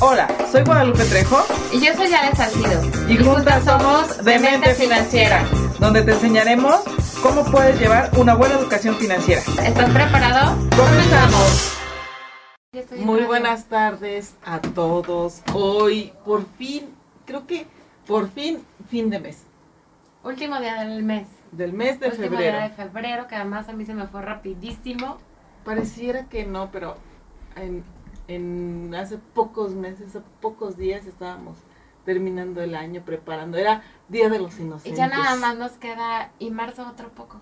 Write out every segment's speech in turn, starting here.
Hola, soy Guadalupe Trejo Y yo soy Ale Salcido. y juntas somos Demente Financiera, donde te enseñaremos cómo puedes llevar una buena educación financiera. ¿Estás preparado? ¡Comenzamos! Muy buenas tardes a todos. Hoy, por fin, creo que por fin, fin de mes. Último día del mes. Del mes de Último febrero. día de febrero, que además a mí se me fue rapidísimo. Pareciera que no, pero en, en hace pocos meses, hace pocos días estábamos terminando el año, preparando. Era Día de los Y Inocentes. ya nada más nos queda y marzo otro poco.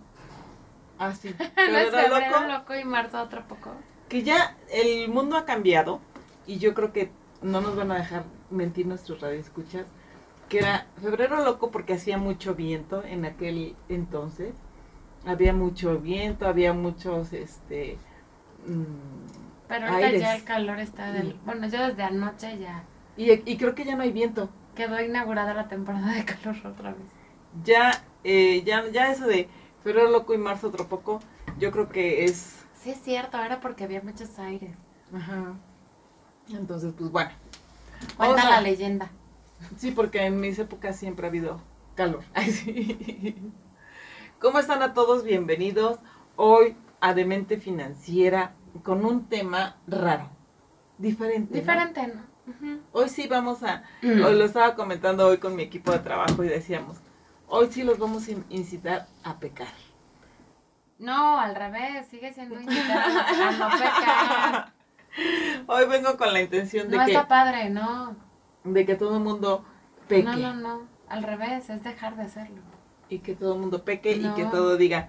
Ah, sí. No Pero es era febrero loco loco y marzo otro poco. que ya el mundo ha cambiado y yo creo que no nos van a dejar mentir nuestros radioescuchas que era febrero loco porque hacía mucho viento en aquel entonces había mucho viento había muchos este mm, Pero ahorita Aires. ya el calor está del... Sí. Bueno, yo desde anoche ya y, y creo que ya no hay viento quedó inaugurada la temporada de calor otra vez. ya eh, ya ya eso de febrero loco y marzo otro poco yo creo que es Sí es cierto, era porque había muchos aires. ajá entonces pues bueno Cuenta a- la leyenda. Sí, porque en mis épocas siempre ha habido calor. Ay, sí. ¿Cómo están a todos? Bienvenidos hoy a Demente Financiera con un tema raro, diferente. ¿no? Diferente, ¿no? Hoy sí vamos a, hoy lo estaba comentando hoy con mi equipo de trabajo y decíamos, hoy sí los vamos a in- incitar a pecar. No, al revés, sigue siendo invitada a no pecar. Hoy vengo con la intención de No que, está padre, no. de que todo el mundo peque No, no, no. Al revés, es dejar de hacerlo. y que todo el mundo peque y No. que todo diga,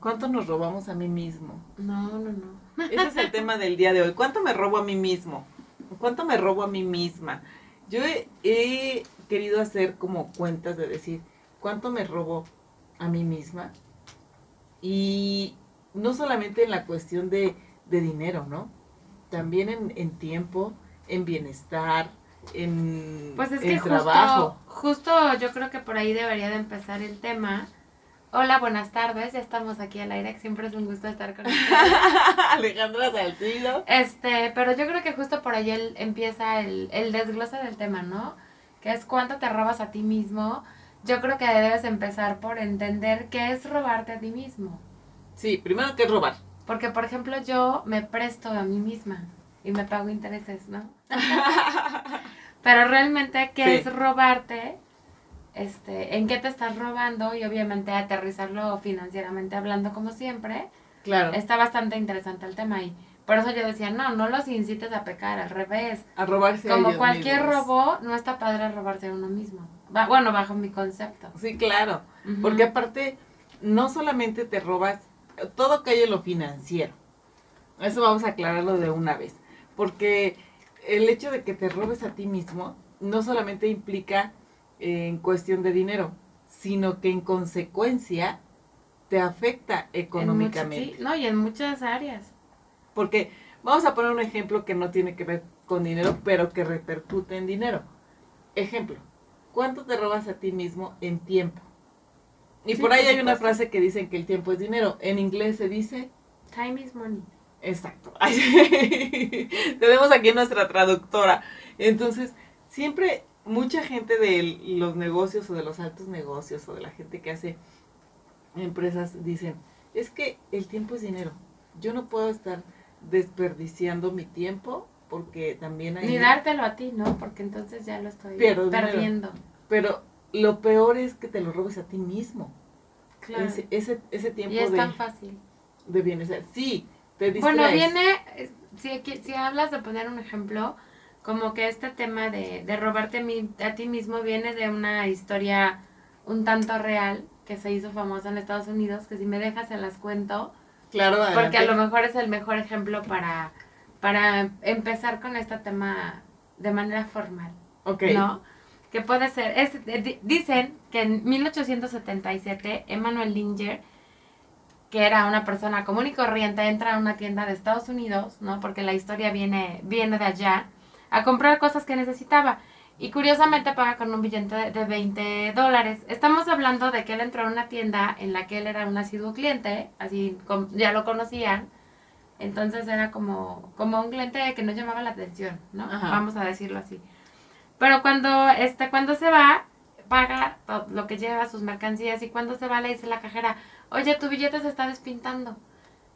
¿cuánto nos robamos a mí mismo? No, no, no. Ese es el tema del día de hoy. ¿Cuánto me robo a mí mismo? ¿Cuánto me robo a mí misma? Yo he, he querido hacer como cuentas de decir, ¿cuánto me robo a mí misma? Y no solamente en la cuestión de, de dinero, ¿no? También en, en tiempo, en bienestar, en, Pues es en que justo, trabajo. justo yo creo que por ahí debería de empezar el tema. Hola, buenas tardes, ya estamos aquí al aire, siempre es un gusto estar con ustedes. Alejandra Salcido. Este, pero yo creo que justo por ahí el- empieza el, el desglose del tema, ¿no? Que es cuánto te robas a ti mismo. Yo creo que debes empezar por entender qué es robarte a ti mismo. Sí, primero que robar. Porque, por ejemplo, yo me presto a mí misma y me pago intereses, ¿no? Pero realmente, ¿qué Sí. es robarte? Este, ¿En qué te estás robando? Y obviamente aterrizarlo financieramente hablando como siempre. Claro. Está bastante interesante el tema y por eso yo decía, no, no los incites a pecar, al revés. A robarse a Como cualquier mismos. robo, no está padre robarse a uno mismo. Va- bueno, bajo mi concepto. Sí, claro. Porque aparte, no solamente te robas todo cae en lo financiero. Eso vamos a aclararlo de una vez. Porque el hecho de que te robes a ti mismo no solamente implica en cuestión de dinero, sino que en consecuencia te afecta En económicamente. muchas- sí, no, y en muchas áreas. Porque vamos a poner un ejemplo que no tiene que ver con dinero, pero que repercute en dinero. Ejemplo, ¿cuánto te robas a ti mismo en tiempo? Y Sí, por ahí hay una frase que dicen que el tiempo es dinero. En inglés se dice, Time is money. exacto. Tenemos aquí nuestra traductora. Entonces, siempre mucha gente de los negocios o de los altos negocios o de la gente que hace empresas dicen, es que el tiempo es dinero. Yo no puedo estar desperdiciando mi tiempo porque también hay... Ni dártelo a ti, ¿no? Porque entonces ya lo estoy perdiendo. Pero lo peor es que te lo robes a ti mismo. Claro. Ese, ese, ese tiempo y es de, tan fácil. de bienestar. Sí, te distraes. Bueno, viene, eh, si hablas de poner un ejemplo, como que este tema de, de robarte a, mi- a ti mismo viene de una historia un tanto real que se hizo famosa en Estados Unidos, que si me dejas se las cuento, Claro, porque a adelante. lo mejor es el mejor ejemplo para, para empezar con este tema de manera formal. Ok. ¿no? Que puede ser, es, eh, di- dicen que en 1877 Emmanuel Linger, que era una persona común y corriente, entra a una tienda de Estados Unidos, ¿no? Porque la historia viene, viene de allá, a comprar cosas que necesitaba. Y curiosamente paga con un billete de, de 20 dólares. Estamos hablando de que él entró a una tienda en la que él era un asiduo cliente, así ya lo conocían, Entonces era como, como un cliente que no llamaba la atención, ¿no? Ajá. Vamos a decirlo así. Pero cuando, este, cuando se va, paga todo lo que lleva, sus mercancías, y cuando se va le dice la cajera, oye, tu billete se está despintando.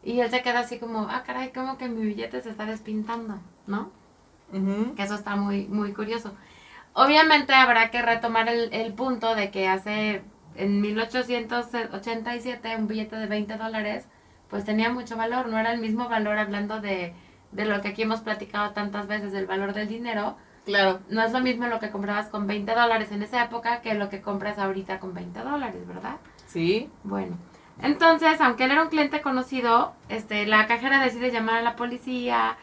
Y él se queda así como, ah, caray, ¿cómo que mi billete se está despintando? ¿No? Que eso está muy, muy curioso. Obviamente habrá que retomar el, el punto de que hace, en 1887, un billete de 20 dólares, pues tenía mucho valor, no era el mismo valor hablando de, de lo que aquí hemos platicado tantas veces, del valor del dinero. Claro. No es lo mismo lo que comprabas con 20 dólares en esa época que lo que compras ahorita con 20 dólares, ¿verdad? Sí. Bueno, entonces, aunque él era un cliente conocido, este, la cajera decide llamar a la policía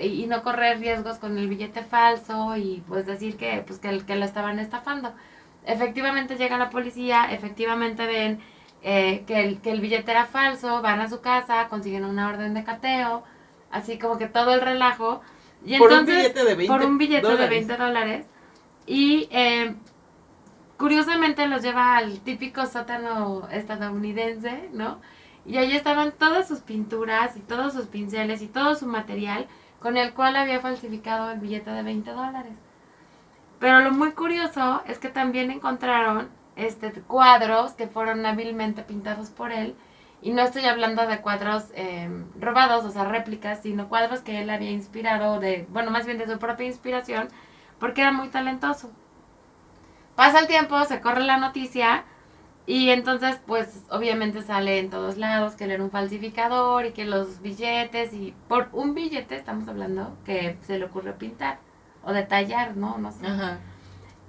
y, no correr riesgos con el billete falso y pues decir que, pues, que, el- que lo estaban estafando. Efectivamente llega la policía, efectivamente ven eh, que, el, que el billete era falso, van a su casa, consiguen una orden de cateo, así como que todo el relajo. Y Por un entonces, billete de 20 por un billete de dólares. 20 dólares. Y eh, curiosamente los lleva al típico sótano estadounidense, ¿no? Y ahí estaban todas sus pinturas y todos sus pinceles y todo su material con el cual había falsificado el billete de 20 dólares. Pero lo muy curioso es que también encontraron este, cuadros que fueron hábilmente pintados por él. Y no estoy hablando de cuadros eh, robados, o sea, réplicas, sino cuadros que él había inspirado, de, bueno, más bien de su propia inspiración, porque era muy talentoso. Pasa el tiempo, se corre la noticia y entonces pues obviamente sale en todos lados que él era un falsificador y que los billetes y por un billete estamos hablando que se le ocurrió pintar o detallar, ¿no? No sé. Ajá.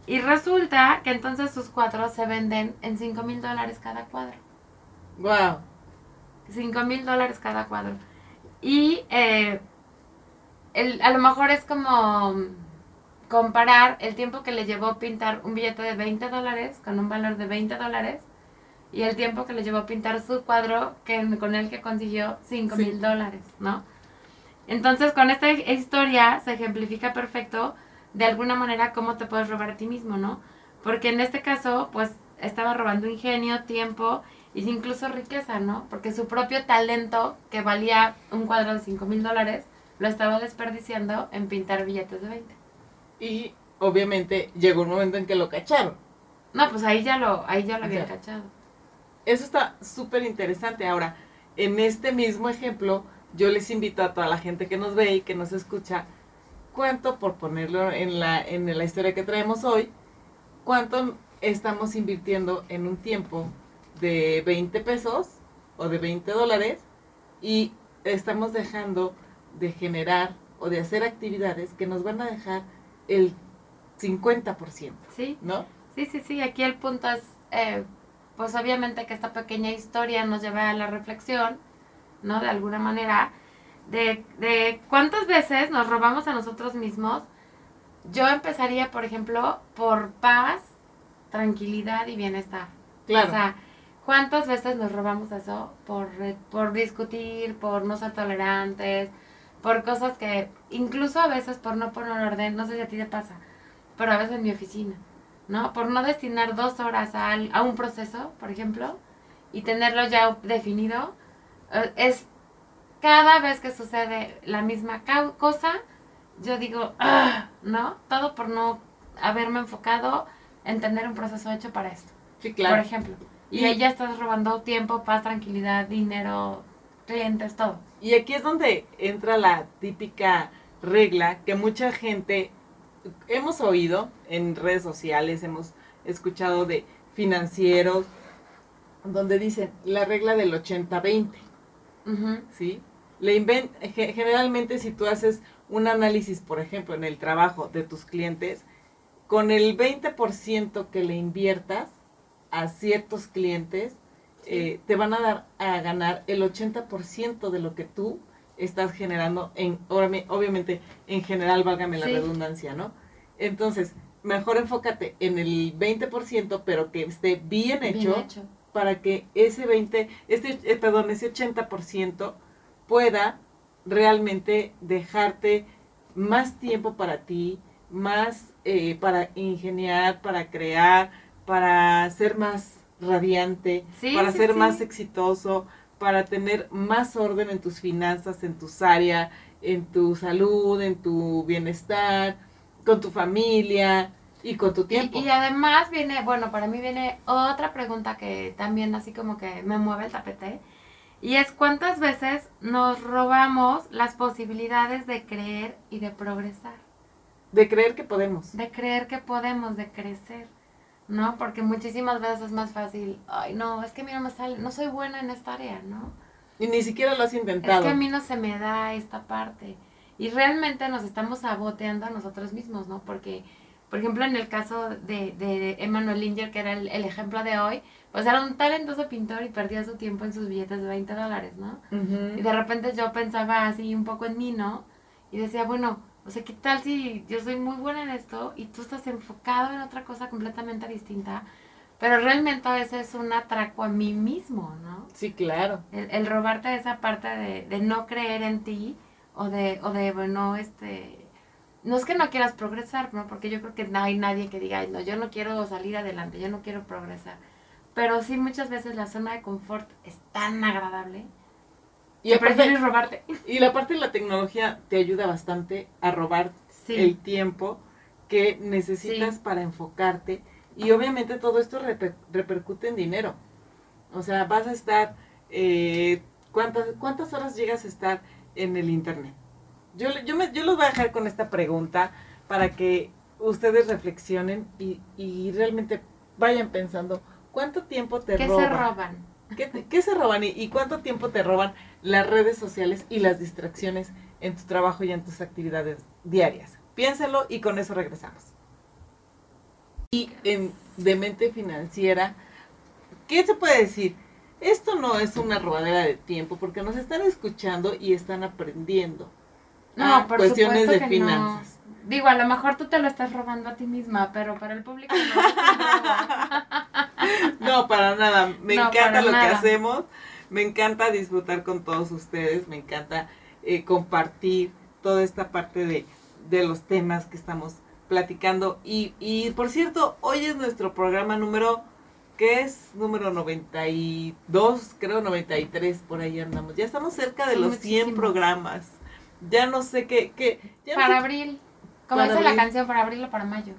Y resulta que entonces sus cuadros se venden en 5 mil dólares cada cuadro. Wow. 5 mil dólares cada cuadro. Y eh, el- a lo mejor es como comparar el tiempo que le llevó pintar un billete de 20 dólares con un valor de 20 dólares y el tiempo que le llevó pintar su cuadro que, con el que consiguió 5 mil Sí. dólares, ¿no? Entonces con esta historia se ejemplifica perfecto de alguna manera cómo te puedes robar a ti mismo, ¿no? Porque en este caso, pues estaba robando ingenio, tiempo y incluso riqueza, ¿no? Porque su propio talento, que valía un cuadro de 5 mil dólares, lo estaba desperdiciando en pintar billetes de 20. Y obviamente llegó un momento en que lo cacharon. No, pues ahí ya lo, ahí ya lo habían cachado. Eso está súper interesante. Ahora, en este mismo ejemplo, yo les invito a toda la gente que nos ve y que nos escucha, cuánto, por ponerlo en la, en la historia que traemos hoy, cuánto estamos invirtiendo en un tiempo de 20 pesos o de 20 dólares y estamos dejando de generar o de hacer actividades que nos van a dejar el 50%, Sí, ¿no? sí, sí, sí. Aquí el punto es, eh, pues obviamente que esta pequeña historia nos lleva a la reflexión, ¿no? De alguna manera, de, de cuántas veces nos robamos a nosotros mismos. Yo empezaría, por ejemplo, por paz, tranquilidad y bienestar. Claro. O sea, ¿cuántas veces nos robamos eso por, por discutir, por no ser tolerantes, por cosas que, incluso a veces por no poner orden, no sé si a ti te pasa, pero a veces en mi oficina, ¿no? Por no destinar dos horas a, un proceso, por ejemplo, y tenerlo ya definido, eh, es cada vez que sucede la misma cosa, yo digo, "Ah", ¿no? Todo por no haberme enfocado en tener un proceso hecho para esto sí, por claro. ejemplo. Y Y- ahí ya estás robando tiempo, paz, tranquilidad, dinero, clientes, todo. Y aquí es donde entra la típica regla que mucha gente hemos oído en redes sociales, hemos escuchado de financieros, donde dicen la regla del 80-20, Ujú, ¿sí? Le generalmente si tú haces un análisis, por ejemplo, en el trabajo de tus clientes, con el 20% que le inviertas a ciertos clientes, eh, te van a dar a ganar el 80% de lo que tú estás generando en obvi- obviamente en general válgame la Sí. redundancia no entonces mejor enfócate en el 20% pero que esté bien hecho. para que ese 20 este eh, perdón ese 80% pueda realmente dejarte más tiempo para ti más eh, para ingeniar para crear para ser más radiante Sí, para sí, ser sí. más exitoso, para tener más orden en tus finanzas, en tus áreas, en tu salud, en tu bienestar, con tu familia y con tu tiempo. Y, y además viene, bueno, para mí viene otra pregunta que también así como que me mueve el tapete. Y es cuántas veces nos robamos las posibilidades de creer y de progresar. De creer que podemos. De creer que podemos, de crecer. ¿No? Porque muchísimas veces es más fácil, ay, no, es que a mí no me sale, no soy buena en esta área, ¿no? Y ni siquiera lo has intentado. Es que a mí no se me da esta parte. Y realmente nos estamos saboteando a nosotros mismos, ¿no? Porque, por ejemplo, en el caso de, de Emmanuel Linger, que era el, el, ejemplo de hoy, pues era un talentoso pintor y perdía su tiempo en sus billetes de 20 dólares, ¿no? Y de repente yo pensaba así un poco en mí, ¿no? Y decía, bueno, o sea, ¿qué tal si yo soy muy buena en esto y tú estás enfocado en otra cosa completamente distinta? Pero realmente a veces es un atraco a mí mismo, ¿no? Sí, claro. El, el robarte esa parte de, de no creer en ti o de, o de, bueno, este... No es que no quieras progresar, ¿no? Porque yo creo que no hay nadie que diga, "Ay, no, yo no quiero salir adelante, yo no quiero progresar. Pero sí muchas veces la zona de confort es tan agradable Y que aparte, prefieres robarte. y la parte de la tecnología te ayuda bastante a robar Sí. el tiempo que necesitas Sí. para enfocarte. Y obviamente todo esto reper- repercute en dinero. O sea, vas a estar, eh, ¿cuántas, ¿cuántas horas llegas a estar en el Internet? Yo, yo, me, yo los voy a dejar con esta pregunta para que ustedes reflexionen y, y realmente vayan pensando, ¿cuánto tiempo te ¿Qué se roban? ¿Qué, te- qué se roban y cuánto tiempo te roban las redes sociales y las distracciones en tu trabajo y en tus actividades diarias? Piénsalo y con eso regresamos. Y en de mente financiera, ¿qué se puede decir? Esto no es una robadera de tiempo porque nos están escuchando y están aprendiendo. No, por cuestiones de que no. finanzas. Digo, a lo mejor tú te lo estás robando a ti misma, pero para el público no. No, para nada. Me No, encanta lo que hacemos. Me encanta disfrutar con todos ustedes. Me encanta eh, compartir toda esta parte de, de los temas que estamos platicando. Y, y por cierto, hoy es nuestro programa número, ¿qué es? Número 92, creo 93, por ahí andamos. Ya estamos cerca de los 100 muchísimos. programas. Ya no sé qué, qué ya no Para sé- abril. Como dice la canción, para abril o para mayo.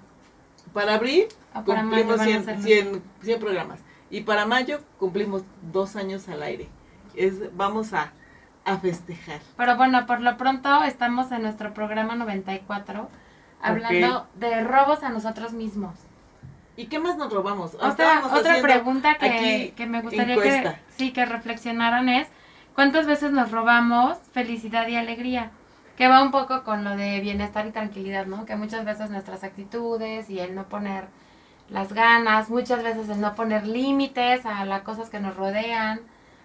para abril para mayo cumplimos 100, 100, 100 programas. Y para mayo cumplimos dos años al aire. Es, vamos a, a festejar. Pero bueno, por lo pronto estamos en nuestro programa 94 hablando de robos a nosotros mismos. ¿Y qué más nos robamos? Otra, otra pregunta que, que me gustaría encuesta. que, sí, que reflexionaran es, ¿cuántas veces nos robamos felicidad y alegría? Que va un poco con lo de bienestar y tranquilidad, ¿no? Que muchas veces nuestras actitudes y el no poner las ganas, muchas veces el no poner límites a las cosas que nos rodean,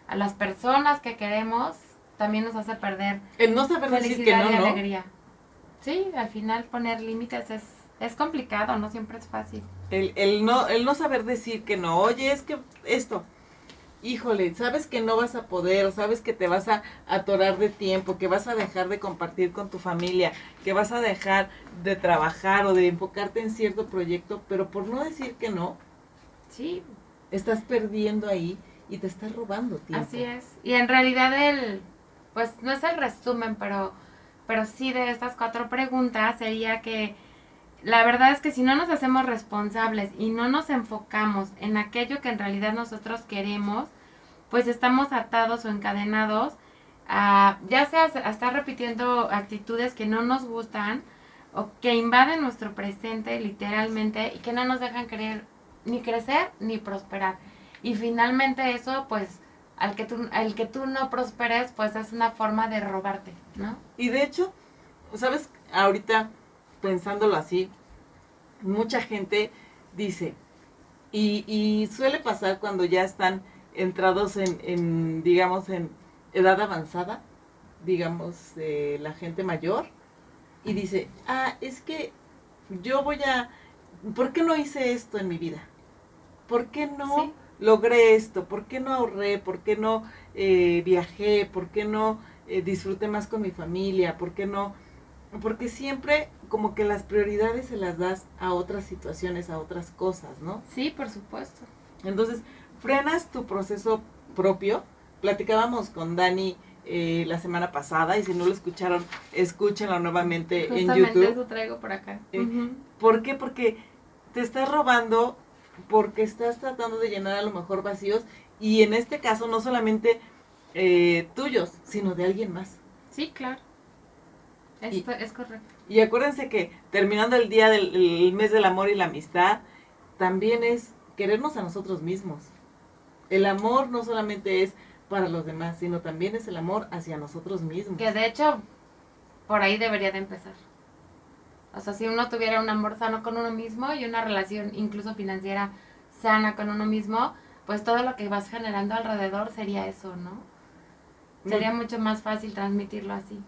a las personas que queremos, también nos hace perder El no saber decir que felicidad no, y ¿no? alegría. Sí, al final poner límites es, es complicado, no siempre es fácil. El, el no. el no saber decir que no. Oye, es que esto. Híjole, sabes que no vas a poder, o sabes que te vas a atorar de tiempo, que vas a dejar de compartir con tu familia, que vas a dejar de trabajar o de enfocarte en cierto proyecto, pero por no decir que no, Sí, estás perdiendo ahí y te estás robando tiempo. Así es. Y en realidad el, pues no es el resumen, pero, pero sí de estas cuatro preguntas sería que la verdad es que si no nos hacemos responsables y no nos enfocamos en aquello que en realidad nosotros queremos, pues estamos atados o encadenados a, ya sea a estar repitiendo actitudes que no nos gustan o que invaden nuestro presente literalmente y que no nos dejan querer ni crecer ni prosperar. Y finalmente eso, pues, al que tú, al que tú no prosperes, pues es una forma de robarte, ¿no? Y de hecho, ¿sabes? Ahorita, pensándolo así, mucha gente dice, y, y suele pasar cuando ya están entrados en, en digamos, en edad avanzada, digamos, eh, la gente mayor, y dice, ah, es que yo voy a, ¿por qué no hice esto en mi vida? ¿Por qué no Sí. logré esto? ¿Por qué no ahorré? ¿Por qué no eh, viajé? ¿Por qué no eh, disfruté más con mi familia? ¿Por qué no? Porque siempre como que las prioridades se las das a otras situaciones, a otras cosas, ¿no? Sí, por supuesto. Entonces, frenas tu proceso propio platicábamos con Dani eh, la semana pasada y si no lo escucharon, escúchenlo nuevamente en Justamente YouTube. eso traigo por acá. Eh. ¿Por qué? Porque te estás robando, porque estás tratando de llenar a lo mejor vacíos y en este caso no solamente eh, tuyos, sino de alguien más. Sí, claro. Esto es correcto. Y acuérdense que terminando el día del el mes del amor y la amistad, también es querernos a nosotros mismos. El amor no solamente es para los demás, sino también es el amor hacia nosotros mismos. Que de hecho, por ahí debería de empezar. O sea, si uno tuviera un amor sano con uno mismo y una relación incluso financiera sana con uno mismo, pues todo lo que vas generando alrededor sería eso, ¿no? Sería mucho más fácil transmitirlo así.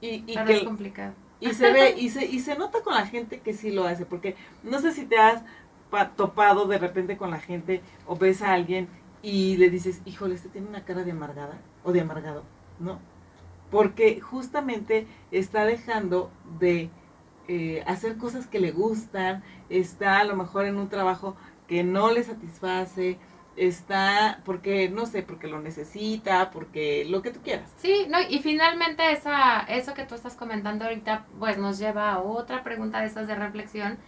Y, y pero que- es complicado. Y se ve, y se, y se nota con la gente que sí lo hace, porque no sé si te has pa- topado de repente con la gente o ves a alguien y le dices, híjole, este tiene una cara de amargada o de amargado, ¿no? Porque justamente está dejando de eh, hacer cosas que le gustan, está a lo mejor en un trabajo que no le satisface, está porque, no sé, porque lo necesita, porque lo que tú quieras. Sí, no, y finalmente esa, eso que tú estás comentando ahorita, pues nos lleva a otra pregunta de esas de reflexión,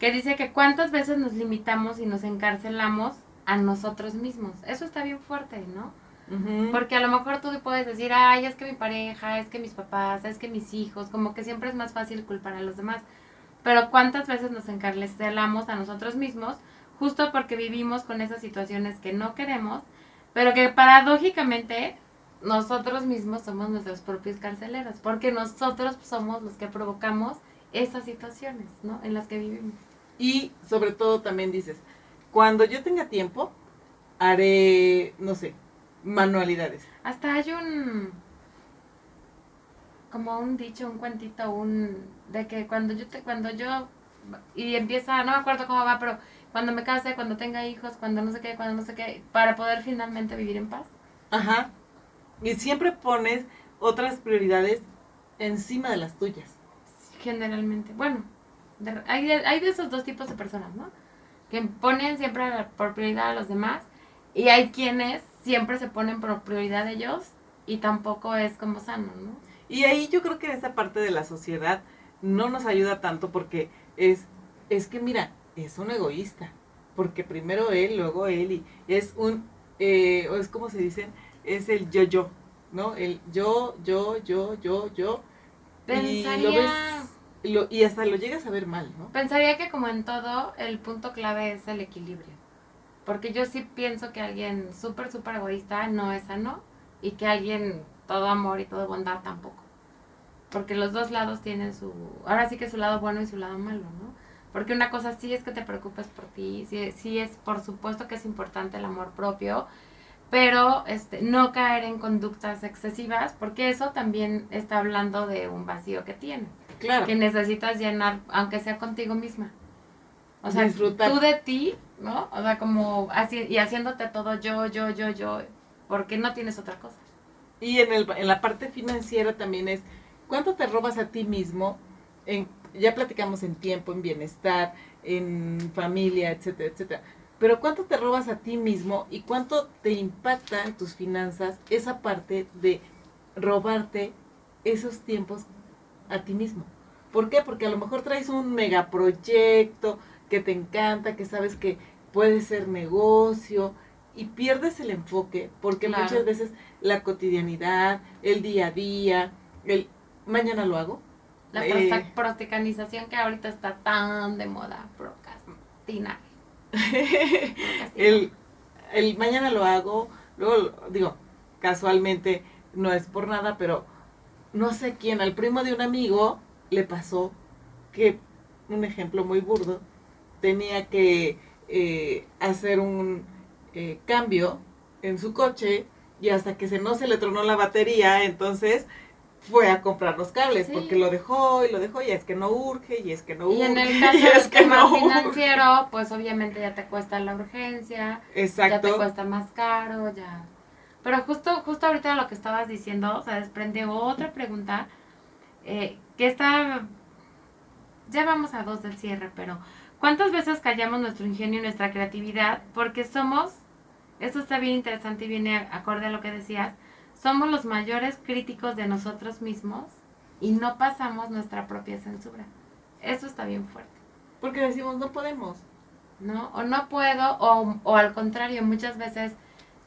que dice que cuántas veces nos limitamos y nos encarcelamos a nosotros mismos. Eso está bien fuerte, ¿no? Porque a lo mejor tú puedes decir, ay, es que mi pareja, es que mis papás, es que mis hijos, como que siempre es más fácil culpar a los demás. Pero cuántas veces nos encarcelamos a nosotros mismos justo porque vivimos con esas situaciones que no queremos, pero que paradójicamente nosotros mismos somos nuestros propios carceleros, porque nosotros somos los que provocamos esas situaciones, ¿no? En las que vivimos. Y sobre todo también dices, cuando yo tenga tiempo, haré, no sé, manualidades. Hasta hay un como un dicho, un cuentito, un de que cuando yo te, cuando yo y empieza, no me acuerdo cómo va, pero cuando me case, cuando tenga hijos, cuando no sé qué, cuando no sé qué, para poder finalmente vivir en paz. Ajá. Y siempre pones otras prioridades encima de las tuyas. Generalmente. Bueno, de- hay, de, hay de esos dos tipos de personas, ¿no? Que ponen siempre por prioridad a los demás y hay quienes siempre se ponen por prioridad a ellos y tampoco es como sano, ¿no? Y ahí yo creo que esa parte de la sociedad no nos ayuda tanto porque es, es que mira, es un egoísta. Porque primero él, luego él y es un, eh, o es como se dicen, es el yo-yo, ¿no? El yo, yo, yo, yo, yo. Y lo Pensaría... ves, y, lo- y hasta lo llegas a ver mal, ¿no? Pensaría que como en todo, el punto clave es el equilibrio. Porque yo sí pienso que alguien súper, súper egoísta no es sano y que alguien todo amor y todo bondad tampoco. Porque los dos lados tienen su... Ahora sí que su lado bueno y su lado malo, ¿no? Porque una cosa sí es que te preocupes por ti, sí, sí es por supuesto que es importante el amor propio, pero este, no caer en conductas excesivas, porque eso también está hablando de un vacío que tienes Claro. que necesitas llenar, aunque sea contigo misma. O sea, Disfrutar. tú de ti, ¿no? O sea, como así, y haciéndote todo yo, yo, yo, yo, porque no tienes otra cosa. Y en, el, en la parte financiera también es, ¿cuánto te robas a ti mismo? En, ya platicamos en tiempo, en bienestar, en familia, etcétera, etcétera. Pero ¿cuánto te robas a ti mismo y cuánto te impacta en tus finanzas esa parte de robarte esos tiempos a ti mismo? ¿Por qué? Porque a lo mejor traes un megaproyecto que te encanta, que sabes que puede ser negocio y pierdes el enfoque porque Claro. muchas veces la cotidianidad, el día a día, el mañana lo hago. La Eh. prostacanización que ahorita está tan de moda. Procrastinar. el, el mañana lo hago, luego digo, casualmente no es por nada, pero no sé quién, al primo de un amigo le pasó que, un ejemplo muy burdo, tenía que eh, hacer un eh, cambio en su coche y hasta que se no se le tronó la batería, entonces fue a comprar los cables Sí. porque lo dejó y lo dejó y es que no urge y es que no urge y en el caso es del que tema no urge. financiero, pues obviamente ya te cuesta la urgencia, ya te Exacto. cuesta más caro, ya. Pero justo, justo ahorita lo que estabas diciendo, se desprende otra pregunta eh, que está, ya vamos a dos del cierre, pero ¿cuántas veces callamos nuestro ingenio y nuestra creatividad porque somos Esto está bien interesante y viene acorde a lo que decías. Somos los mayores críticos de nosotros mismos y no pasamos nuestra propia censura. Eso está bien fuerte. Porque decimos, no podemos. ¿No? O no puedo, o, o al contrario, muchas veces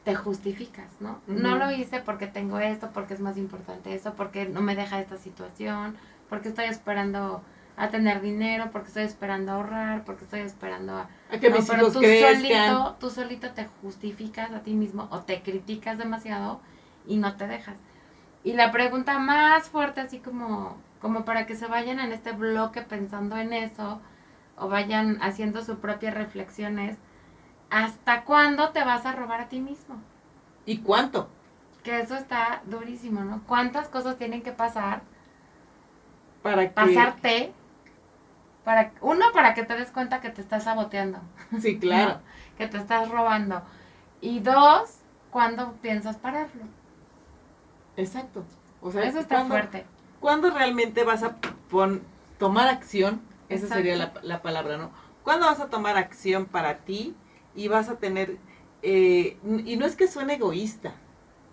te justificas, ¿no? No lo hice porque tengo esto, porque es más importante eso, porque no me deja esta situación, porque estoy esperando a tener dinero, porque estoy esperando a ahorrar, porque estoy esperando a... A que No, mis pero hijos tú crezcan. solito, tú solito te justificas a ti mismo o te criticas demasiado y no te dejas. Y la pregunta más fuerte, así como, como para que se vayan en este bloque pensando en eso o vayan haciendo sus propias reflexiones, ¿hasta cuándo te vas a robar a ti mismo? ¿Y cuánto? Que eso está durísimo, ¿no? ¿Cuántas cosas tienen que pasar, Para que... pasarte? Para, uno, para que te des cuenta que te estás saboteando. Sí, claro. que te estás robando. Y dos, ¿cuándo piensas pararlo? Exacto. O sea, Eso está ¿cuándo- fuerte. ¿Cuándo realmente vas a pon- tomar acción? Esa Exacto. sería la, la palabra, ¿no? ¿Cuándo vas a tomar acción para ti y vas a tener... eh, y no es que suene egoísta,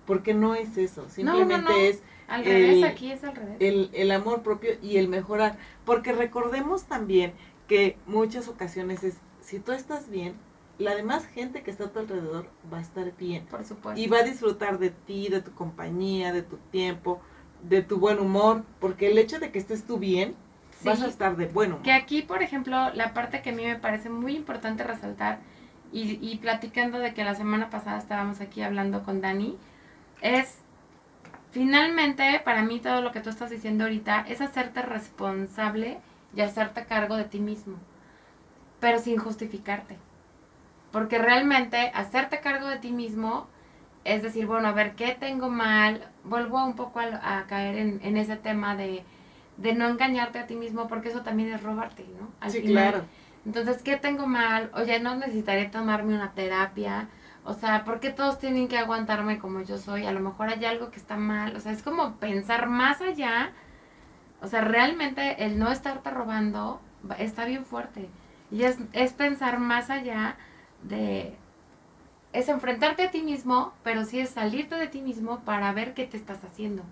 porque no es eso, simplemente no. es Al El- revés, aquí es al revés. el, el amor propio y el mejorar. Porque recordemos también que muchas ocasiones es, si tú estás bien, la demás gente que está a tu alrededor va a estar bien. por supuesto. Y va a disfrutar de ti, de tu compañía, de tu tiempo, de tu buen humor, porque el hecho de que estés tú bien, vas a estar de buen humor. Que aquí, por ejemplo, la parte que a mí me parece muy importante resaltar, y, y platicando de que la semana pasada estábamos aquí hablando con Dani, es finalmente, para mí todo lo que tú estás diciendo ahorita, es hacerte responsable y hacerte cargo de ti mismo, pero sin justificarte. Porque realmente hacerte cargo de ti mismo es decir, bueno, a ver, ¿qué tengo mal? Vuelvo un poco a, a caer en, en ese tema de, de no engañarte a ti mismo, porque eso también es robarte, ¿no? Al sí, final. claro. Entonces, ¿qué tengo mal? Oye, no necesitaré tomarme una terapia. O sea, ¿por qué todos tienen que aguantarme como yo soy? A lo mejor hay algo que está mal. O sea, es como pensar más allá. O sea, realmente el no estarte robando está bien fuerte. Y es, es pensar más allá de... Es enfrentarte a ti mismo, pero sí es salirte de ti mismo para ver qué te estás haciendo.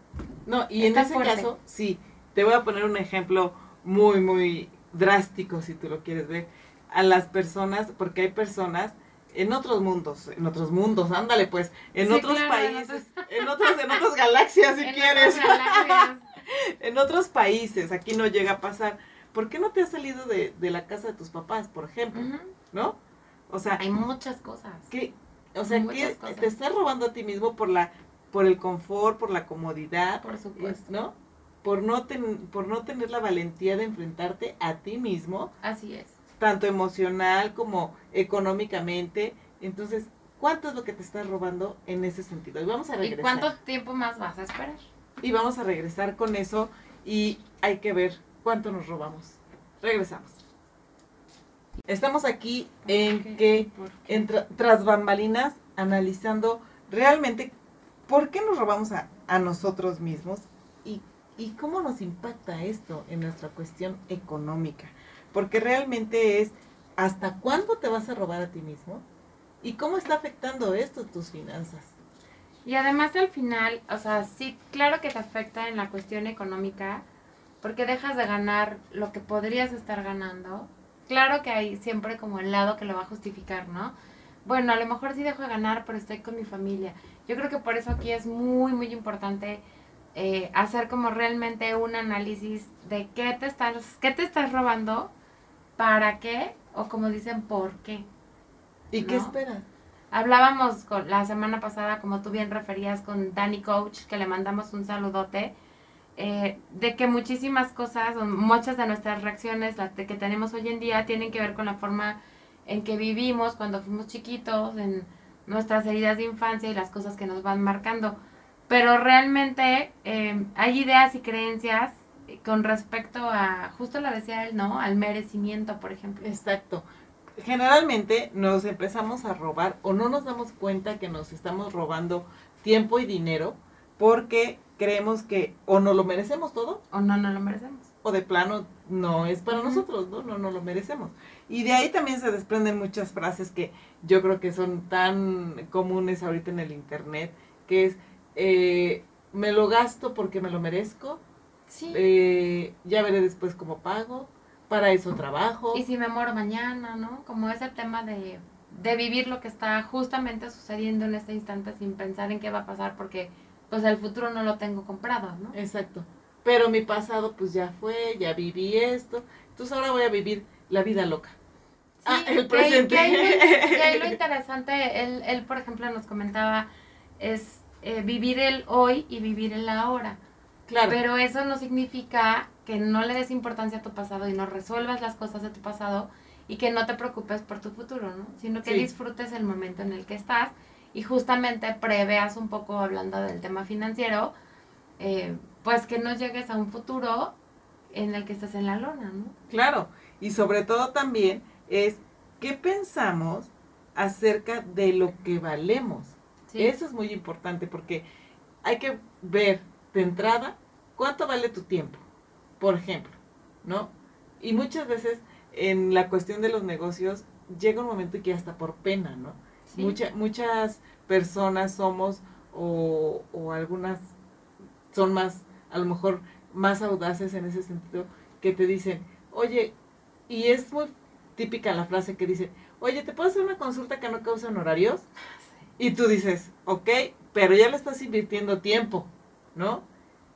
No, y en ese fuerte. caso, sí, te voy a poner un ejemplo muy, muy drástico, si tú lo quieres ver, a las personas, porque hay personas en otros mundos, en otros mundos, ándale pues, en Sí, otros claro, países, en otros, en otras galaxias si En quieres, galaxias. en otros países, aquí no llega a pasar. ¿Por qué no te has salido de, de la casa de tus papás, por ejemplo? ¿No? O sea, Hay muchas cosas. que, o sea, que cosas. te estás robando a ti mismo por la, por el confort, por la comodidad, Por supuesto. ¿no? Por no, ten- por no tener la valentía de enfrentarte a ti mismo, Así es. tanto emocional como económicamente. Entonces, ¿cuánto es lo que te estás robando en ese sentido? Y vamos a ¿Y regresar. cuánto tiempo más vas a esperar? Y vamos a regresar con eso y hay que ver cuánto nos robamos. Regresamos. Estamos aquí en que tras bambalinas analizando realmente por qué nos robamos a, a nosotros mismos y, y cómo nos impacta esto en nuestra cuestión económica. Porque realmente es hasta cuándo te vas a robar a ti mismo y cómo está afectando esto tus finanzas. Y además al final, o sea, sí, claro que te afecta en la cuestión económica, porque dejas de ganar lo que podrías estar ganando. Claro que hay siempre como el lado que lo va a justificar, ¿no? Bueno, a lo mejor sí dejo de ganar, pero estoy con mi familia. Yo creo que por eso aquí es muy, muy importante eh, hacer como realmente un análisis de qué te estás, qué te estás robando, para qué, o como dicen, por qué. ¿Y qué esperas? Hablábamos con, la semana pasada, como tú bien referías, con Danny Coach, que le mandamos un saludote, eh, de que muchísimas cosas, muchas de nuestras reacciones las que tenemos hoy en día, tienen que ver con la forma en que vivimos cuando fuimos chiquitos, en nuestras heridas de infancia y las cosas que nos van marcando. Pero realmente eh, hay ideas y creencias con respecto a, justo lo decía él, ¿no? Al merecimiento, por ejemplo. Exacto. Generalmente nos empezamos a robar o no nos damos cuenta que nos estamos robando tiempo y dinero porque creemos que o no lo merecemos todo O no, no lo merecemos. o de plano no es para nosotros, ¿no? No, no lo merecemos. Y de ahí también se desprenden muchas frases que yo creo que son tan comunes ahorita en el internet, que es, eh, me lo gasto porque me lo merezco, Sí. eh, ya veré después cómo pago, para eso trabajo. Y si me muero mañana, ¿no? Como ese tema de, de vivir lo que está justamente sucediendo en este instante sin pensar en qué va a pasar porque pues el futuro no lo tengo comprado, ¿no? Exacto. Pero mi pasado pues ya fue, ya viví esto, entonces ahora voy a vivir la vida loca. ah, Sí, el que ahí- presente. Que ahí, lo- que ahí lo interesante, él, él, por ejemplo, nos comentaba, es eh, vivir el hoy y vivir el ahora. Claro. Pero eso no significa que no le des importancia a tu pasado y no resuelvas las cosas de tu pasado y que no te preocupes por tu futuro, ¿no? Sino que Sí. disfrutes el momento en el que estás y justamente preveas un poco hablando del tema financiero, eh, pues que no llegues a un futuro en el que estés en la lona, ¿no? Claro, y sobre todo también es qué pensamos acerca de lo que valemos. Sí. Eso es muy importante porque hay que ver de entrada cuánto vale tu tiempo, por ejemplo, ¿no? Y muchas veces en la cuestión de los negocios llega un momento que hasta por pena, ¿no? Sí. Mucha- muchas personas somos o, o algunas son más, a lo mejor más audaces en ese sentido, que te dicen, oye, y es muy típica la frase que dice, oye, ¿te puedo hacer una consulta que no causa honorarios? Y tú dices, ok, pero ya le estás invirtiendo tiempo, ¿no?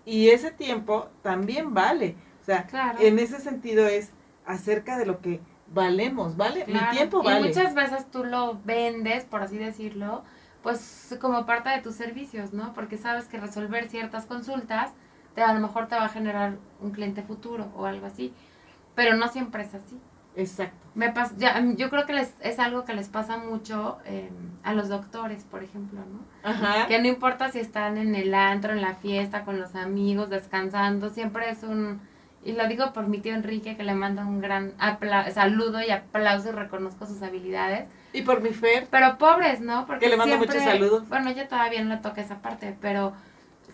Y ese tiempo también vale. O sea, Claro. en ese sentido es acerca de lo que valemos, ¿vale? Claro, Mi tiempo y vale. muchas veces tú lo vendes, por así decirlo, pues como parte de tus servicios, ¿no? Porque sabes que resolver ciertas consultas te, a lo mejor te va a generar un cliente futuro o algo así. Pero no siempre es así. Exacto. Me pas- ya, yo creo que les, es algo que les pasa mucho eh, a los doctores, por ejemplo, ¿no? Ajá. Que no importa si están en el antro, en la fiesta, con los amigos, descansando, siempre es un... Y lo digo por mi tío Enrique, que le mando un gran saludo y aplauso y reconozco sus habilidades. Y por mi Fer, Pero pobres, ¿no? Porque Que le mando siempre- muchos saludos. Bueno, yo todavía no le toca esa parte, pero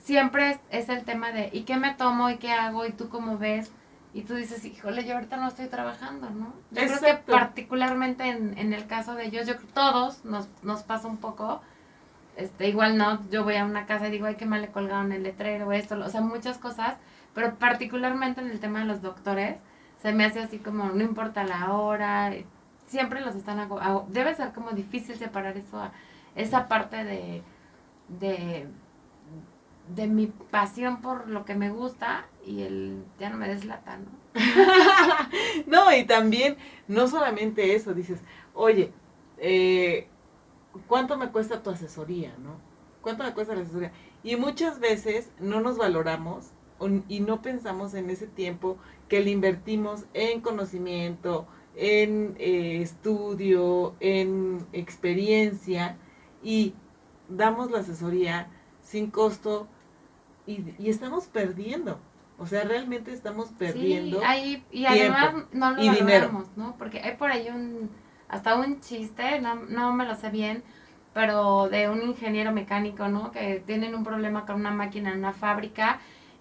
siempre es, es el tema de ¿y qué me tomo y qué hago y tú cómo ves? Y tú dices, híjole, yo ahorita no estoy trabajando, ¿no? Yo creo que particularmente en, en el caso de ellos, yo creo que todos nos, nos pasa un poco, este, igual no, yo voy a una casa y digo, ay, qué mal le colgaron el letrero, esto, o sea, muchas cosas, pero particularmente en el tema de los doctores, se me hace así como, no importa la hora, siempre los están, debe ser como difícil separar eso, a- esa parte de, de, de mi pasión por lo que me gusta y el, ya no me deslata, ¿no? no, y también, no solamente eso, dices, oye, eh, ¿cuánto me cuesta tu asesoría, no? ¿Cuánto me cuesta la asesoría? Y muchas veces no nos valoramos y no pensamos en ese tiempo que le invertimos en conocimiento, en eh, estudio, en experiencia y damos la asesoría sin costo y, y estamos perdiendo. O sea, realmente estamos perdiendo. Sí, y tiempo además no lo y dinero. ¿no? Porque hay por ahí un, hasta un chiste, no, no me lo sé bien, pero de un ingeniero mecánico, ¿no? Que tienen un problema con una máquina en una fábrica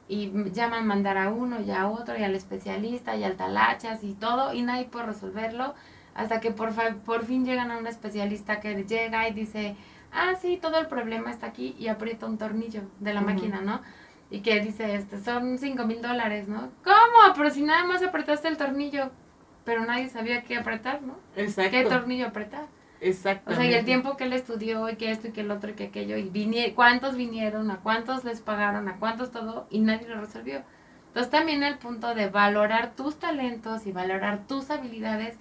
y llaman a mandar a uno y a otro y al especialista y al talachas y todo y nadie puede resolverlo hasta que por, fa- por fin llegan a un especialista que llega y dice, ah, sí, todo el problema está aquí y aprieta un tornillo de la máquina, ¿no? Y que dice, este, son cinco mil dólares, ¿no? ¿Cómo? Pero si nada más apretaste el tornillo, pero nadie sabía qué apretar, ¿no? Exacto. ¿Qué tornillo apretar? O Exactamente. sea, y el tiempo que él estudió y que esto y que el otro y que aquello, y vinie- cuántos vinieron, a cuántos les pagaron, a cuántos todo, y nadie lo resolvió. Entonces también el punto de valorar tus talentos y valorar tus habilidades,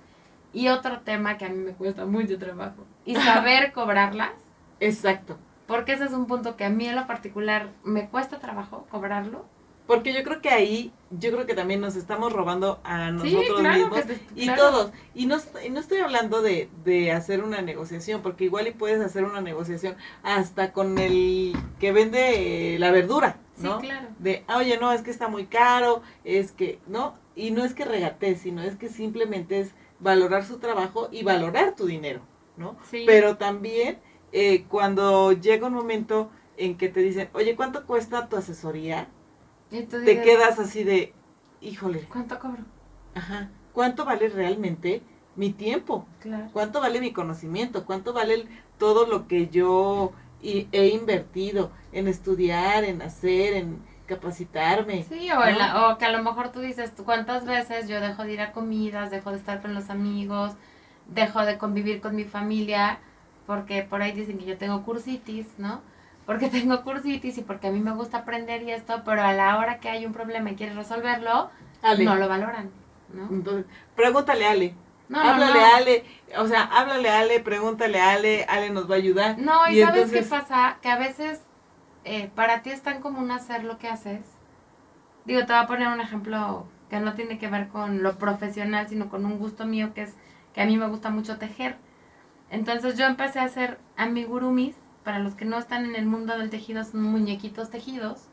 y otro tema que a mí me cuesta mucho trabajo, y saber cobrarlas, Exacto. porque ese es un punto que a mí en lo particular me cuesta trabajo cobrarlo. Porque yo creo que ahí, yo creo que también nos estamos robando a nosotros claro mismos te- y claro. todos. Y no, y no estoy hablando de, de hacer una negociación, porque igual y puedes hacer una negociación hasta con el que vende la verdura, Sí, ¿no? claro. De, ah, oye, no, es que está muy caro, es que, ¿no? Y no es que regatees, sino es que simplemente es valorar su trabajo y valorar tu dinero, ¿no? Sí. Pero también eh, cuando llega un momento en que te dicen, oye, ¿cuánto cuesta tu asesoría? Te quedas así de, híjole, ¿Cuánto cobro? ajá, ¿cuánto vale realmente mi tiempo? Claro. ¿Cuánto vale mi conocimiento? ¿Cuánto vale el- todo lo que yo he invertido en estudiar, en hacer, en capacitarme? Sí, o, la- o que a lo mejor tú dices, ¿cuántas veces yo dejo de ir a comidas, dejo de estar con los amigos, dejo de convivir con mi familia? Porque por ahí dicen que yo tengo cursitis, ¿no? Porque tengo cursitis y porque a mí me gusta aprender y esto, pero a la hora que hay un problema y quieres resolverlo, Ale, no lo valoran, ¿no? entonces, pregúntale a Ale. No, no, háblale no. a Ale, o sea, háblale a Ale, pregúntale a Ale, Ale nos va a ayudar. No, y, Y ¿sabes entonces- qué pasa? Que a veces eh, para ti es tan común hacer lo que haces. Digo, te voy a poner un ejemplo que no tiene que ver con lo profesional, sino con un gusto mío que es que a mí me gusta mucho tejer. Entonces yo empecé a hacer amigurumis, para los que no están en el mundo del tejido, son muñequitos tejidos.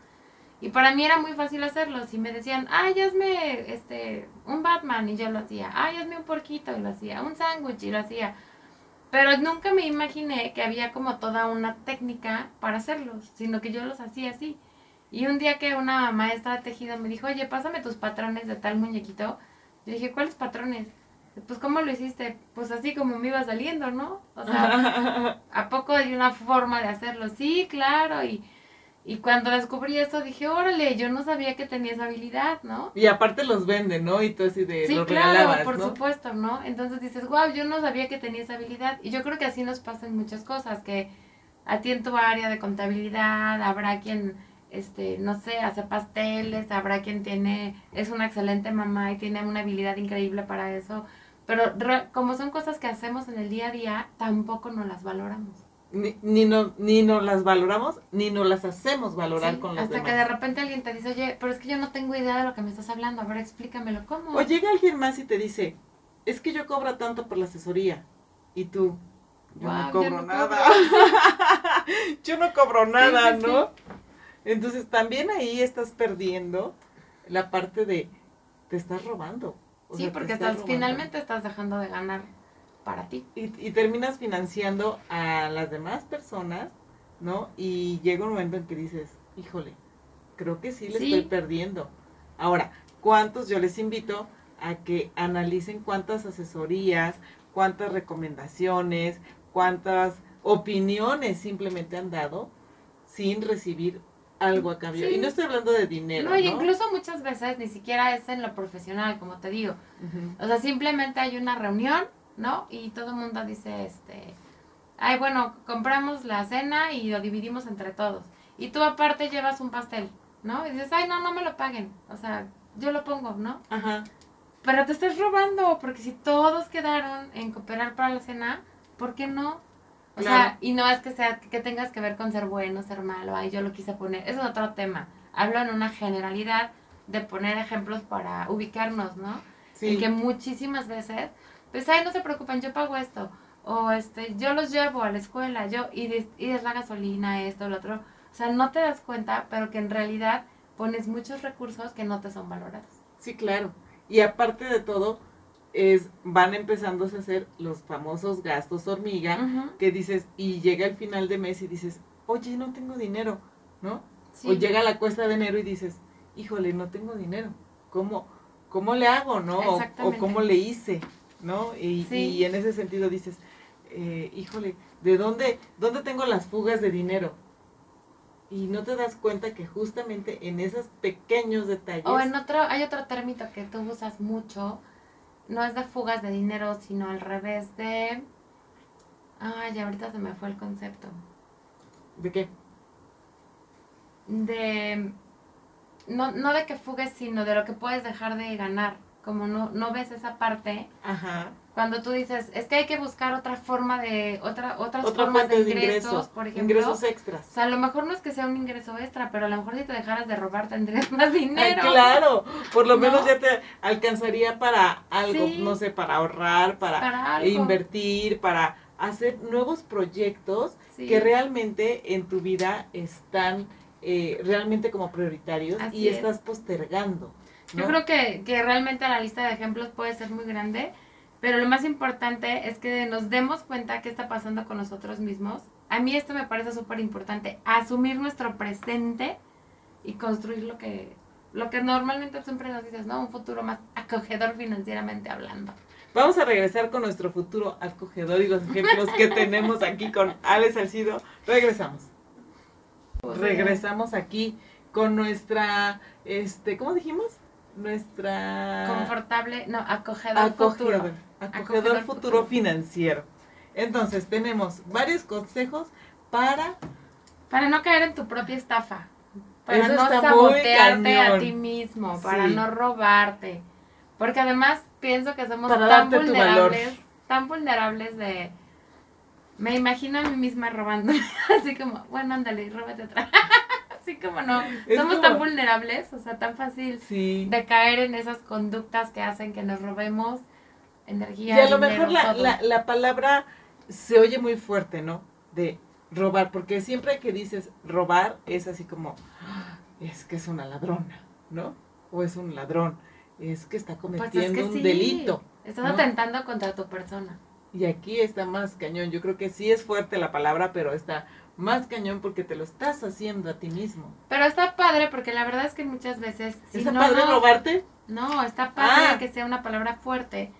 Y para mí era muy fácil hacerlos. Y me decían, ay, hazme este, un Batman. Y yo lo hacía. Ay, hazme un porquito. Y lo hacía. Un sándwich. Y lo hacía. Pero nunca me imaginé que había como toda una técnica para hacerlos, sino que yo los hacía así. Y un día que una maestra de tejido me dijo, oye, pásame tus patrones de tal muñequito. Yo dije, ¿cuáles patrones? Pues, ¿cómo lo hiciste? Pues así como me iba saliendo, ¿no? O sea, ¿a poco hay una forma de hacerlo? Sí, claro. Y, y cuando descubrí esto dije, órale, yo no sabía que tenía esa habilidad, ¿no? y aparte los venden, ¿no? Y tú así de Sí, los claro, regalabas, por ¿no? supuesto, ¿no? Entonces dices, wow, yo no sabía que tenía esa habilidad. Y yo creo que así nos pasan muchas cosas, que a ti en tu área de contabilidad habrá quien, este, no sé, hace pasteles, habrá quien tiene, es una excelente mamá y tiene una habilidad increíble para eso. Pero re- como son cosas que hacemos en el día a día, tampoco nos las valoramos. Ni, ni, no, ni nos las valoramos, ni nos las hacemos valorar Sí, con los hasta demás. que de repente alguien te dice, oye, pero es que yo no tengo idea de lo que me estás hablando, a ver, explícamelo, ¿cómo? O llega alguien más y te dice, es que yo cobro tanto por la asesoría. Y tú, yo no yo cobro no nada. cobro. yo no cobro nada, sí, sí. ¿no? Entonces también ahí estás perdiendo la parte de, te estás robando. O Sí, sea, porque estás estás, robando. finalmente estás dejando de ganar para ti. Y, y terminas financiando a las demás personas, ¿no? Y llega un momento en que dices, híjole, creo que sí le Sí. estoy perdiendo. Ahora, ¿cuántos? Yo les invito a que analicen cuántas asesorías, cuántas recomendaciones, cuántas opiniones simplemente han dado sin recibir algo a cambio. Sí. Y no estoy hablando de dinero. No, No, y incluso muchas veces ni siquiera es en lo profesional, como te digo. O sea, simplemente hay una reunión, ¿no? Y todo el mundo dice, este, ay, bueno, compramos la cena y lo dividimos entre todos. Y tú aparte llevas un pastel, ¿no? Y dices, ay, no, no me lo paguen. O sea, yo lo pongo, ¿no? Ajá. Pero te estás robando, porque si todos quedaron en cooperar para la cena, ¿por qué no? O Claro. sea, y no es que sea que tengas que ver con ser bueno, ser malo, ay, yo lo quise poner, es otro tema. Hablo en una generalidad de poner ejemplos para ubicarnos, ¿no? Sí. En que muchísimas veces, pues, ay, no se preocupen, yo pago esto, o este, yo los llevo a la escuela, yo, y, des- y es la gasolina, esto, lo otro. O sea, no te das cuenta, pero que en realidad pones muchos recursos que no te son valorados. Sí, claro. Y aparte de todo, es, van empezándose a hacer los famosos gastos hormiga, que dices, y llega el final de mes y dices, oye, no tengo dinero, ¿no? sí. O llega la cuesta de enero y dices, híjole, no tengo dinero. ¿Cómo, cómo le hago, no? O- O, cómo le hice, ¿no? Y, Sí. y en ese sentido dices, eh, híjole, ¿de dónde, dónde tengo las fugas de dinero? Y no te das cuenta que justamente en esos pequeños detalles... O en otro, hay otro término que tú usas mucho, no es de fugas de dinero, sino al revés de... Ay, ahorita se me fue el concepto. ¿De qué? De... No, no de que fugues, sino de lo que puedes dejar de ganar. Como no, no ves esa parte, Ajá. cuando tú dices, es que hay que buscar otra forma de, otra, otras Otra formas de ingresos, por ejemplo. Ingresos extras. O sea, a lo mejor no es que sea un ingreso extra, pero a lo mejor si te dejaras de robar tendrías más Ay, dinero. claro, por lo menos ¿No? ya te alcanzaría para algo, Sí. no sé, para ahorrar, para, invertir, para hacer nuevos proyectos Sí. que realmente en tu vida están eh, realmente como prioritarios Así y es. estás postergando. Yo creo que, que realmente la lista de ejemplos puede ser muy grande, pero lo más importante es que nos demos cuenta qué está pasando con nosotros mismos. A mí esto me parece súper importante, asumir nuestro presente y construir lo que, lo que normalmente siempre nos dices, ¿no? Un futuro más acogedor financieramente hablando. Vamos a regresar con nuestro futuro acogedor y los ejemplos que tenemos aquí con Alex Salcido. Regresamos. Regresamos aquí con nuestra, este, ¿cómo dijimos? Nuestra... Confortable, no, acogedor, acogedor, futuro. acogedor, Acogedor futuro, futuro. financiero. Entonces, tenemos varios consejos para... Para no caer en tu propia estafa. Para Eso no sabotearte a ti mismo. Para Sí. no robarte. Porque además pienso que somos Para tan vulnerables. Tan vulnerables de. Me imagino a mí misma robando. Así como, bueno, ándale, róbate otra. Así como no. Es somos como- tan vulnerables, o sea, tan fácil Sí. de caer en esas conductas que hacen que nos robemos energía. Y a lo dinero, mejor la, la, la palabra se oye muy fuerte, ¿no? De robar, porque siempre que dices robar es así como, "Ah, es que es una ladrona, ¿no? O es un ladrón, es que está Pues es cometiendo que un sí, delito. Estás ¿no? atentando contra tu persona. Y aquí está más cañón. Yo creo que sí es fuerte la palabra, pero está más cañón porque te lo estás haciendo a ti mismo. Pero está padre porque la verdad es que muchas veces si ¿Está no padre nos- robarte? No, está padre Ah. que sea una palabra fuerte.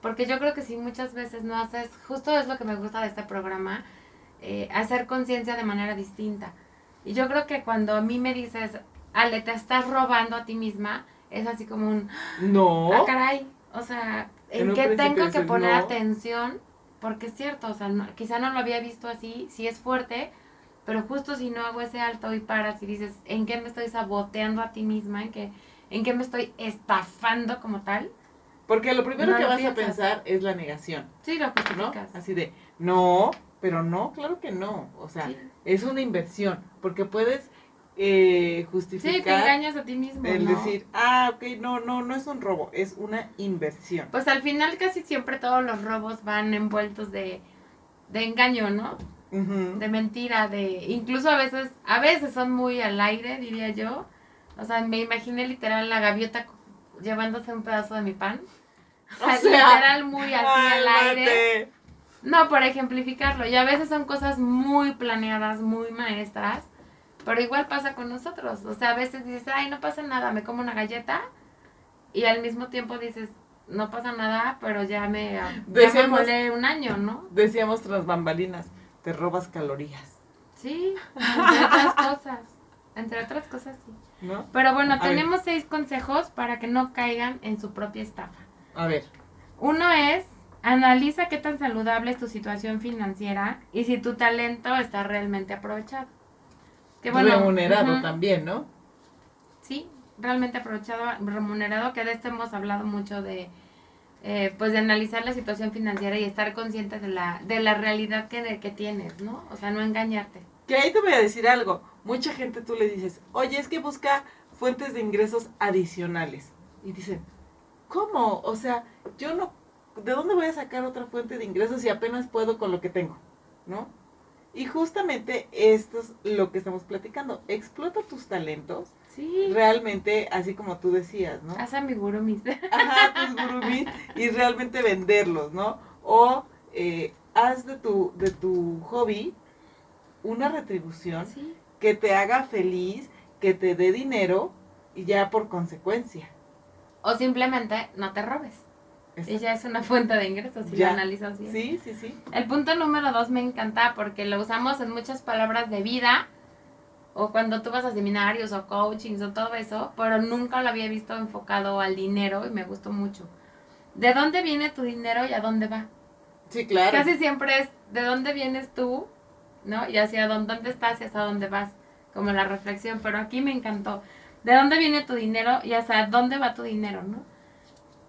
Porque yo creo que si muchas veces no haces, justo es lo que me gusta de este programa, eh, hacer conciencia de manera distinta. Y yo creo que cuando a mí me dices, Ale, te estás robando a ti misma, es así como un, No. ah, caray, o sea, En ¿en qué tengo que poner no. atención? Porque es cierto, o sea, no- quizá no lo había visto así, sí es fuerte, pero justo si no hago ese alto y paras y dices, ¿en qué me estoy saboteando a ti misma? ¿En qué, en qué me estoy estafando como tal? Porque lo primero No que lo vas piensas. a pensar es la negación. Sí, lo ¿no? justificas. Así de, no, pero no, claro que no. O sea, Sí. es una inversión, porque puedes eh, Sí, te justificar engañas a ti mismo, el ¿no? decir, ah, ok, no, no, no es un robo, es una inversión. Pues al final casi siempre todos los robos van envueltos de, de engaño, ¿no? De mentira, de incluso a veces, a veces son muy al aire, diría yo. O sea, me imaginé literal la gaviota llevándose un pedazo de mi pan. O sea, O sea, literal muy así al aire. No, por ejemplificarlo. Y a veces son cosas muy planeadas, muy maestras. Pero igual pasa con nosotros. O sea, a veces dices, ay, no pasa nada, me como una galleta. Y al mismo tiempo dices, no pasa nada, pero ya me, ya me Decíamos- molé un año, ¿no? Decíamos tras bambalinas, te robas calorías, Sí, entre otras cosas. Entre otras cosas, sí. ¿no? Pero bueno, A ver. tenemos seis consejos para que no caigan en su propia estafa. A ver, Uno es, analiza qué tan saludable es tu situación financiera y si tu talento está realmente aprovechado. Que remunerado también, ¿no? Sí, realmente aprovechado, remunerado, que de esto hemos hablado mucho de, eh, pues de analizar la situación financiera y estar consciente de la, de la realidad que, que tienes, ¿no? O sea, no engañarte. Que ahí te voy a decir algo. Mucha gente tú le dices, oye, es que busca fuentes de ingresos adicionales. Y dicen, ¿cómo? O sea, yo no, ¿de dónde voy a sacar otra fuente de ingresos si apenas puedo con lo que tengo? ¿No? Y justamente esto es lo que estamos platicando. Explota tus talentos, Sí. realmente, así como tú decías, ¿no? Haz amigurumis. Ajá, tus gurumís y realmente venderlos, ¿no? O eh, haz de tu, de tu hobby una retribución Sí. que te haga feliz, que te dé dinero y ya por consecuencia. O simplemente no te robes. Ya es una fuente de ingresos si Ya. lo analizas bien. Sí, sí, sí. El punto número dos me encanta porque lo usamos en muchas palabras de vida o cuando tú vas a seminarios o coachings o todo eso, pero nunca lo había visto enfocado al dinero y me gustó mucho. ¿De dónde viene tu dinero y a dónde va? Sí, claro. Casi siempre es de dónde vienes tú, ¿no? Y hacia dónde, dónde estás y hacia dónde vas, como la reflexión, pero aquí me encantó. ¿De dónde viene tu dinero y hacia dónde va tu dinero, no?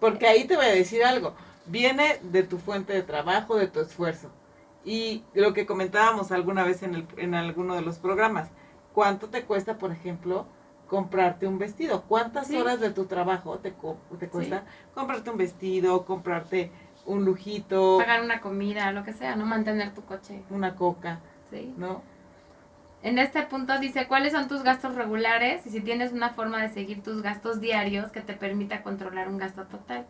Porque ahí te voy a decir algo. Viene de tu fuente de trabajo, de tu esfuerzo. Y lo que comentábamos alguna vez en, el, en alguno de los programas. ¿Cuánto te cuesta, por ejemplo, comprarte un vestido? ¿Cuántas Sí. horas de tu trabajo te, te cuesta comprarte un vestido, comprarte un lujito, Pagar una comida, lo que sea, ¿no? Mantener tu coche, una coca, ¿sí? ¿no? En este punto dice, ¿cuáles son tus gastos regulares? Y si tienes una forma de seguir tus gastos diarios que te permita controlar un gasto total.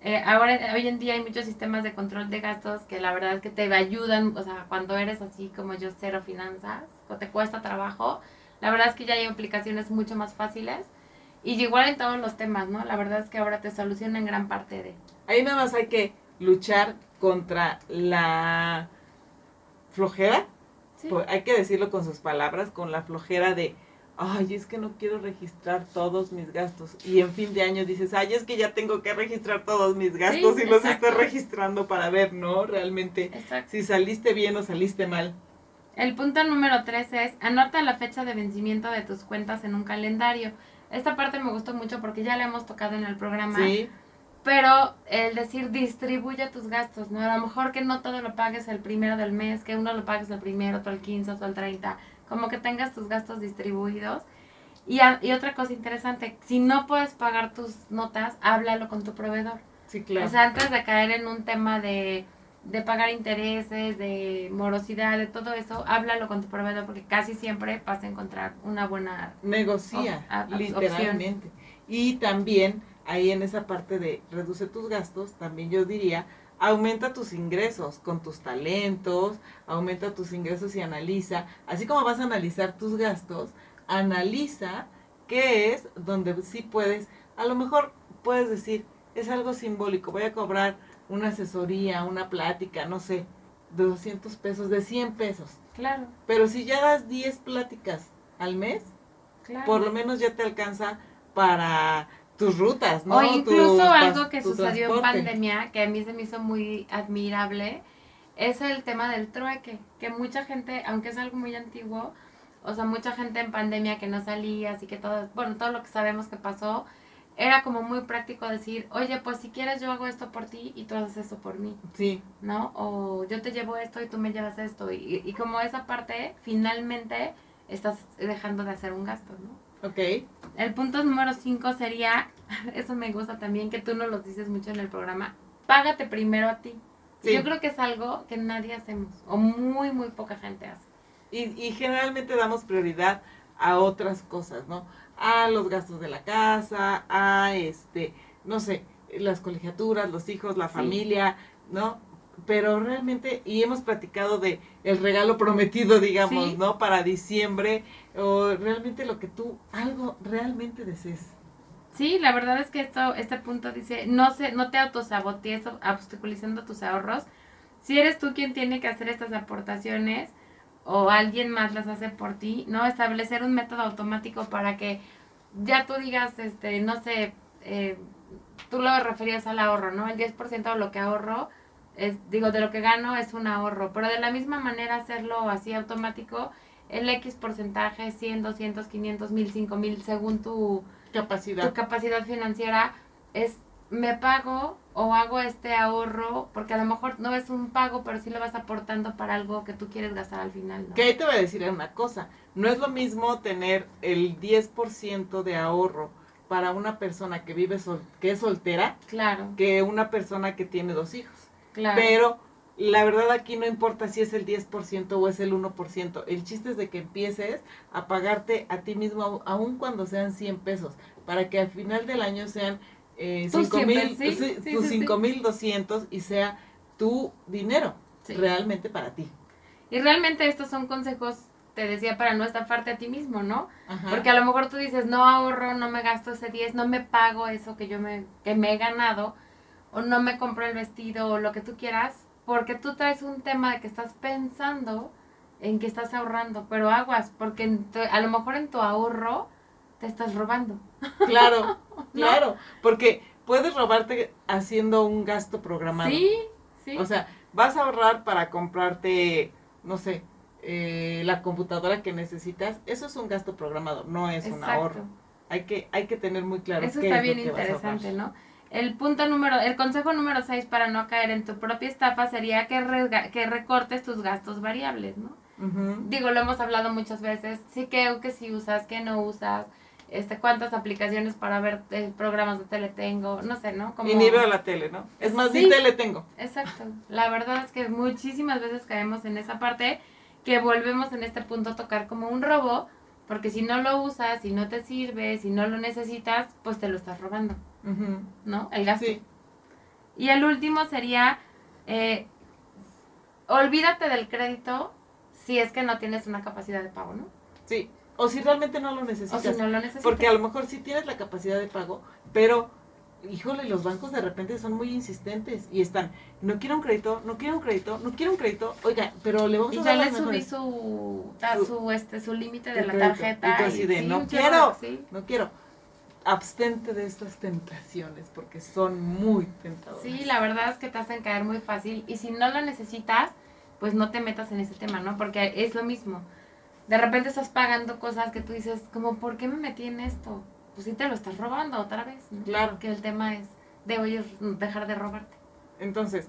Eh, ahora, hoy en día hay muchos sistemas de control de gastos que la verdad es que te ayudan, o sea, cuando eres así como yo, cero finanzas, o te cuesta trabajo, la verdad es que ya hay aplicaciones mucho más fáciles Y igual en todos los temas, ¿no? La verdad es que ahora te solucionan gran parte de... Ahí nada más hay que luchar contra la flojera, Sí. pues, hay que decirlo con sus palabras, con la flojera de, ay, es que no quiero registrar todos mis gastos. Y en fin de año dices, ay, es que ya tengo que registrar todos mis gastos Sí, y los exacto. estoy registrando para ver, ¿no? Realmente, Exacto. si saliste bien o saliste mal. El punto número tres es anota la fecha de vencimiento de tus cuentas en un calendario. Esta parte me gustó mucho porque ya la hemos tocado en el programa. Sí, Pero el decir distribuye tus gastos, ¿no? A lo mejor que no todo lo pagues el primero del mes, que uno lo pagues el primero, otro el 15, otro el 30. Como que tengas tus gastos distribuidos. Y, a- y otra cosa interesante, si no puedes pagar tus notas, háblalo con tu proveedor. sí, claro. O sea, antes de caer en un tema de, de pagar intereses, de morosidad, de todo eso, háblalo con tu proveedor porque casi siempre vas a encontrar una buena... negocia, a- literalmente. Y también ahí en esa parte de reduce tus gastos, también yo diría, aumenta tus ingresos con tus talentos, aumenta tus ingresos y analiza, así como vas a analizar tus gastos, analiza qué es donde sí puedes, a lo mejor puedes decir, es algo simbólico, voy a cobrar una asesoría, una plática, no sé, de 200 pesos, de 100 pesos. Claro, Pero si ya das 10 pláticas al mes, claro. por lo menos ya te alcanza para tus rutas, ¿no? O incluso Tu algo que sucedió en pandemia, que a mí se me hizo muy admirable, es el tema del trueque, que mucha gente, aunque es algo muy antiguo, o sea, mucha gente en pandemia que no salía, así que todo, bueno, todo lo que sabemos que pasó, era como muy práctico decir, oye, pues si quieres yo hago esto por ti y tú haces esto por mí, Sí, ¿no? O yo te llevo esto y tú me llevas esto, y, y como esa parte, finalmente estás dejando de hacer un gasto, ¿no? Ok. El punto número 5 sería, eso me gusta también, que tú no lo dices mucho en el programa, págate primero a ti. Sí. Yo creo que es algo que nadie hacemos, o muy, muy poca gente hace. Y, y generalmente damos prioridad a otras cosas, ¿no? A los gastos de la casa, a este, no sé, las colegiaturas, los hijos, la Sí. familia, ¿no? Pero realmente, y hemos platicado de el regalo prometido, digamos, Sí. ¿no? Para diciembre, o realmente lo que tú, algo realmente desees. Sí, la verdad es que esto, este punto dice, no se, no te autosabotees obstaculizando tus ahorros. Si eres tú quien tiene que hacer estas aportaciones o alguien más las hace por ti, ¿no? Establecer un método automático para que ya tú digas, este, no sé, eh, tú lo referías al ahorro, ¿no? El 10% de lo que ahorro, es, digo, de lo que gano es un ahorro, pero de la misma manera hacerlo así automático, el X porcentaje, 100, 200, 500, 1000, 5000, según tu Capacidad. tu capacidad financiera es me pago o hago este ahorro porque a lo mejor no es un pago pero sí lo vas aportando para algo que tú quieres gastar al final ¿no? Que ahí te voy a decir una cosa, no es lo mismo tener el 10% de ahorro para una persona que vive sol que es soltera claro que una persona que tiene dos hijos. Claro Pero la verdad aquí no importa si es el 10% o es el 1%. El chiste es de que empieces a pagarte a ti mismo, au- aun cuando sean 100 pesos, para que al final del año sean eh, Tus 5 mil, 100 pesos, sí, sí, sí. 5,200 y sea tu dinero realmente para ti. y realmente estos son consejos te decía para no estafarte a ti mismo no Ajá. porque a lo mejor tú dices no ahorro no me gasto ese 10 no me pago eso que yo me que me he ganado o no me compro el vestido o lo que tú quieras porque tú traes un tema de que estás pensando en que estás ahorrando, pero aguas, porque en tu- a lo mejor en tu ahorro te estás robando. Claro, claro, porque puedes robarte haciendo un gasto programado. Sí, sí. O sea, vas a ahorrar para comprarte, no sé, eh, la computadora que necesitas. Eso es un gasto programado, no es un ahorro. Hay que, hay que tener muy claro Eso qué está es lo bien que vas a interesante. ¿no? El punto número, el consejo número 6 para no caer en tu propia estafa sería que, resga- que recortes tus gastos variables, ¿no? Digo, lo hemos hablado muchas veces, sí que, que si usas, que no usas, este, cuántas aplicaciones para ver eh, programas de tele tengo, no sé, ¿no? Como... Y ni veo la tele, ¿no? Es más, Sí. ni tele tengo. Exacto. La verdad es que muchísimas veces caemos en esa parte que volvemos en este punto a tocar como un robo, porque si no lo usas, si no te sirve, si no lo necesitas, pues te lo estás robando, ¿no? El gasto. Sí, Y el último sería, eh, olvídate del crédito si es que no tienes una capacidad de pago, ¿no? sí. o si realmente no lo O necesitas. si no lo necesitas. Porque a lo mejor sí tienes la capacidad de pago, pero, híjole, los bancos de repente son muy insistentes y están, no quiero un crédito, no quiero un crédito, no quiero un crédito, oiga, pero le vamos Y a ya dar le las subí su, Su- su, este, su límite de la crédito. tarjeta. Y tú así de, sí, "No quiero". chorro, sí. No quiero. Abstente de estas tentaciones porque son muy tentadoras. Sí, la verdad es que te hacen caer muy fácil. Y si no lo necesitas, pues no te metas en ese tema, ¿no? Porque es lo mismo. De repente estás pagando cosas que tú dices, como, ¿por qué me metí en esto? Pues sí te lo estás robando otra vez, ¿no? Claro. Que el tema es de hoy dejar de robarte. Entonces,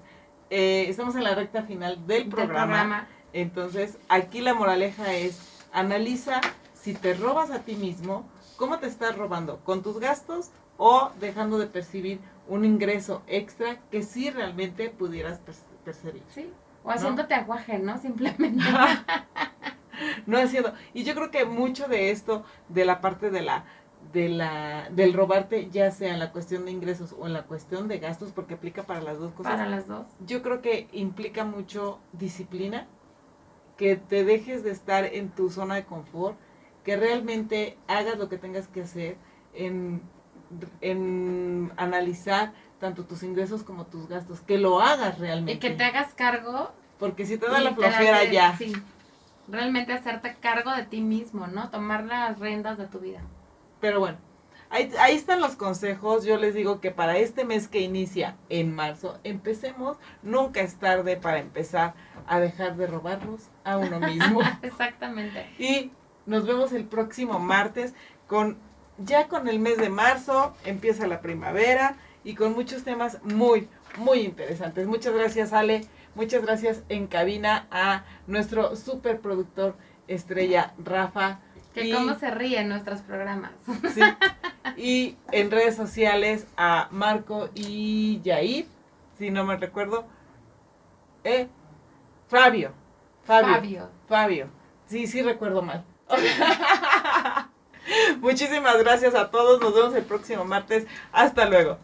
eh, estamos en la recta final del Del programa. programa. Entonces, aquí la moraleja es, analiza si te robas a ti mismo, cómo te estás robando, con tus gastos o dejando de percibir un ingreso extra que sí realmente pudieras per- percibir. Sí. O haciéndote aguaje, ¿no? Simplemente. no haciendo. Y yo creo que mucho de esto, de la parte de la de la del robarte, ya sea en la cuestión de ingresos o en la cuestión de gastos, porque aplica para las dos cosas. para las dos. yo creo que implica mucho disciplina, que te dejes de estar en tu zona de confort, que realmente hagas lo que tengas que hacer en, en analizar tanto tus ingresos como tus gastos, que lo hagas realmente. Y que te hagas cargo. Porque si te da la flojera de- ya. Sí. Realmente hacerte cargo de ti mismo, ¿no? Tomar las riendas de tu vida. Pero bueno, ahí, ahí están los consejos. Yo les digo que para este mes que inicia en marzo, empecemos. Nunca es tarde para empezar a dejar de robarnos a uno mismo. Exactamente. y nos vemos el próximo martes con ya con el mes de marzo, empieza la primavera y con muchos temas muy, muy interesantes. Muchas gracias, Ale. Muchas gracias en cabina a nuestro superproductor estrella, Rafa. Que Y- cómo se ríe en nuestros programas. Sí. Y en redes sociales a Marco y Yair, si no me recuerdo. Eh, Fabio. Fabio. Fabio. Fabio. Sí, sí recuerdo mal. Muchísimas gracias a todos. Nos vemos el próximo martes. Hasta luego.